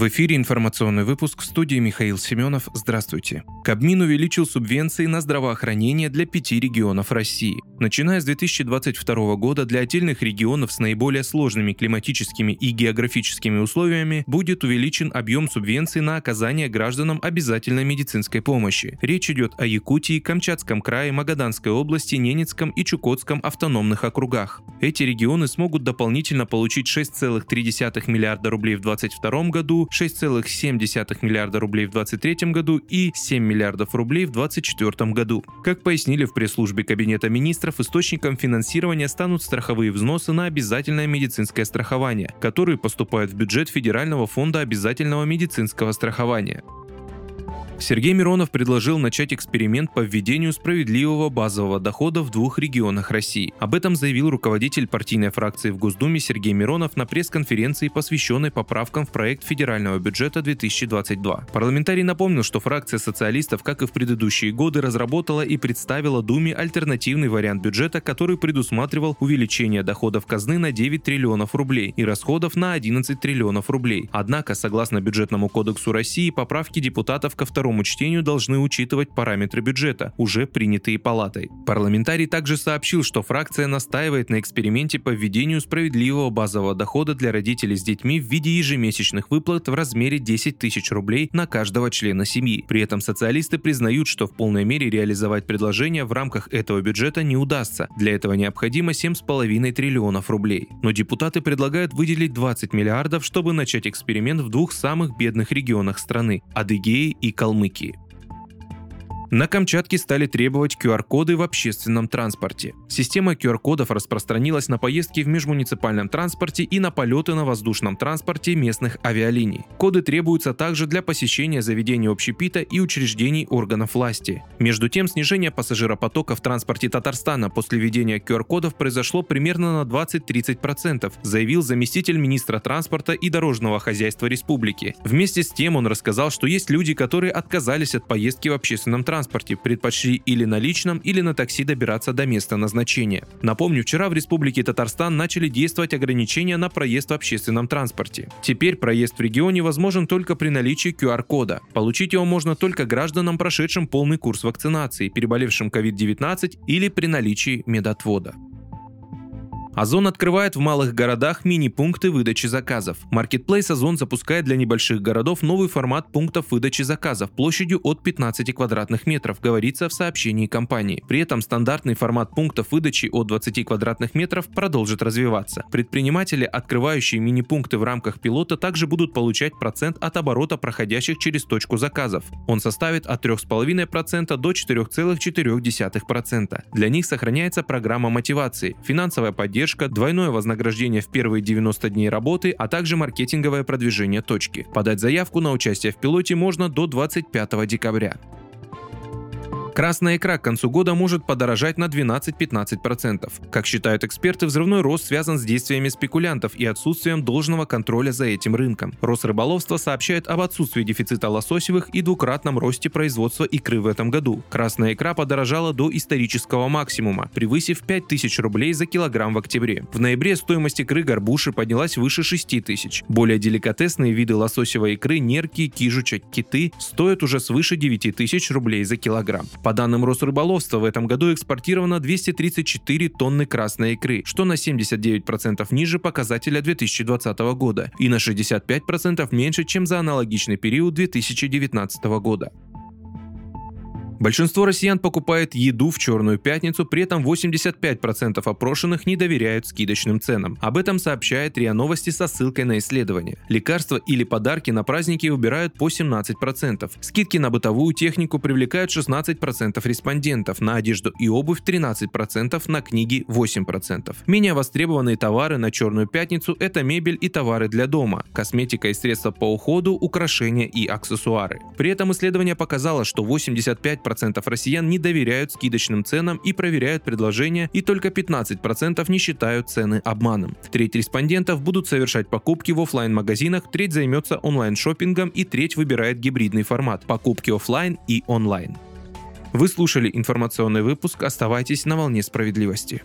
В эфире информационный выпуск в студии Михаил Семенов. Здравствуйте. Кабмин увеличил субвенции на здравоохранение для пяти регионов России. Начиная с 2022 года для отдельных регионов с наиболее сложными климатическими и географическими условиями будет увеличен объем субвенций на оказание гражданам обязательной медицинской помощи. Речь идет о Якутии, Камчатском крае, Магаданской области, Ненецком и Чукотском автономных округах. Эти регионы смогут дополнительно получить 6,3 миллиарда рублей в 2022 году 6,7 миллиарда рублей в 2023 году и 7 миллиардов рублей в 2024 году. Как пояснили в пресс-службе Кабинета министров, источником финансирования станут страховые взносы на обязательное медицинское страхование, которые поступают в бюджет Федерального фонда обязательного медицинского страхования. Сергей Миронов предложил начать эксперимент по введению справедливого базового дохода в двух регионах России. Об этом заявил руководитель партийной фракции в Госдуме Сергей Миронов на пресс-конференции, посвященной поправкам в проект федерального бюджета 2022. Парламентарий напомнил, что фракция социалистов, как и в предыдущие годы, разработала и представила Думе альтернативный вариант бюджета, который предусматривал увеличение доходов казны на 9 триллионов рублей и расходов на 11 триллионов рублей. Однако, согласно бюджетному кодексу России, поправки депутатов ко второму второму чтению должны учитывать параметры бюджета, уже принятые палатой. Парламентарий также сообщил, что фракция настаивает на эксперименте по введению справедливого базового дохода для родителей с детьми в виде ежемесячных выплат в размере 10 тысяч рублей на каждого члена семьи. При этом социалисты признают, что в полной мере реализовать предложение в рамках этого бюджета не удастся. Для этого необходимо 7,5 триллионов рублей. Но депутаты предлагают выделить 20 миллиардов, чтобы начать эксперимент в двух самых бедных регионах страны – Адыгее и Калмыкии. Калмыкии. На Камчатке стали требовать QR-коды в общественном транспорте. Система QR-кодов распространилась на поездки в межмуниципальном транспорте и на полеты на воздушном транспорте местных авиалиний. Коды требуются также для посещения заведений общепита и учреждений органов власти. Между тем, снижение пассажиропотока в транспорте Татарстана после введения QR-кодов произошло примерно на 20-30%, заявил заместитель министра транспорта и дорожного хозяйства республики. Вместе с тем он рассказал, что есть люди, которые отказались от поездки в общественном транспорте транспорте, предпочли или на личном, или на такси добираться до места назначения. Напомню, вчера в Республике Татарстан начали действовать ограничения на проезд в общественном транспорте. Теперь проезд в регионе возможен только при наличии QR-кода. Получить его можно только гражданам, прошедшим полный курс вакцинации, переболевшим COVID-19 или при наличии медотвода. Озон открывает в малых городах мини-пункты выдачи заказов. Marketplace Озон запускает для небольших городов новый формат пунктов выдачи заказов площадью от 15 квадратных метров, говорится в сообщении компании. При этом стандартный формат пунктов выдачи от 20 квадратных метров продолжит развиваться. Предприниматели, открывающие мини-пункты в рамках пилота, также будут получать процент от оборота проходящих через точку заказов. Он составит от 3,5% до 4,4%. Для них сохраняется программа мотивации, финансовая поддержка поддержка, двойное вознаграждение в первые 90 дней работы, а также маркетинговое продвижение точки. Подать заявку на участие в пилоте можно до 25 декабря. Красная икра к концу года может подорожать на 12-15%. Как считают эксперты, взрывной рост связан с действиями спекулянтов и отсутствием должного контроля за этим рынком. Росрыболовство сообщает об отсутствии дефицита лососевых и двукратном росте производства икры в этом году. Красная икра подорожала до исторического максимума, превысив 5000 рублей за килограмм в октябре. В ноябре стоимость икры горбуши поднялась выше 6000. Более деликатесные виды лососевой икры, нерки, кижуча, киты стоят уже свыше 9000 рублей за килограмм. По данным Росрыболовства, в этом году экспортировано 234 тонны красной икры, что на 79% ниже показателя 2020 года и на 65% меньше, чем за аналогичный период 2019 года. Большинство россиян покупает еду в Черную пятницу, при этом 85% опрошенных не доверяют скидочным ценам. Об этом сообщает РИА Новости со ссылкой на исследование. Лекарства или подарки на праздники убирают по 17%. Скидки на бытовую технику привлекают 16% респондентов, на одежду и обувь 13%, на книги 8%. Менее востребованные товары на Черную пятницу – это мебель и товары для дома, косметика и средства по уходу, украшения и аксессуары. При этом исследование показало, что 85% 40% россиян не доверяют скидочным ценам и проверяют предложения, и только 15% не считают цены обманом. Треть респондентов будут совершать покупки в офлайн магазинах треть займется онлайн-шоппингом и треть выбирает гибридный формат – покупки офлайн и онлайн. Вы слушали информационный выпуск, оставайтесь на волне справедливости.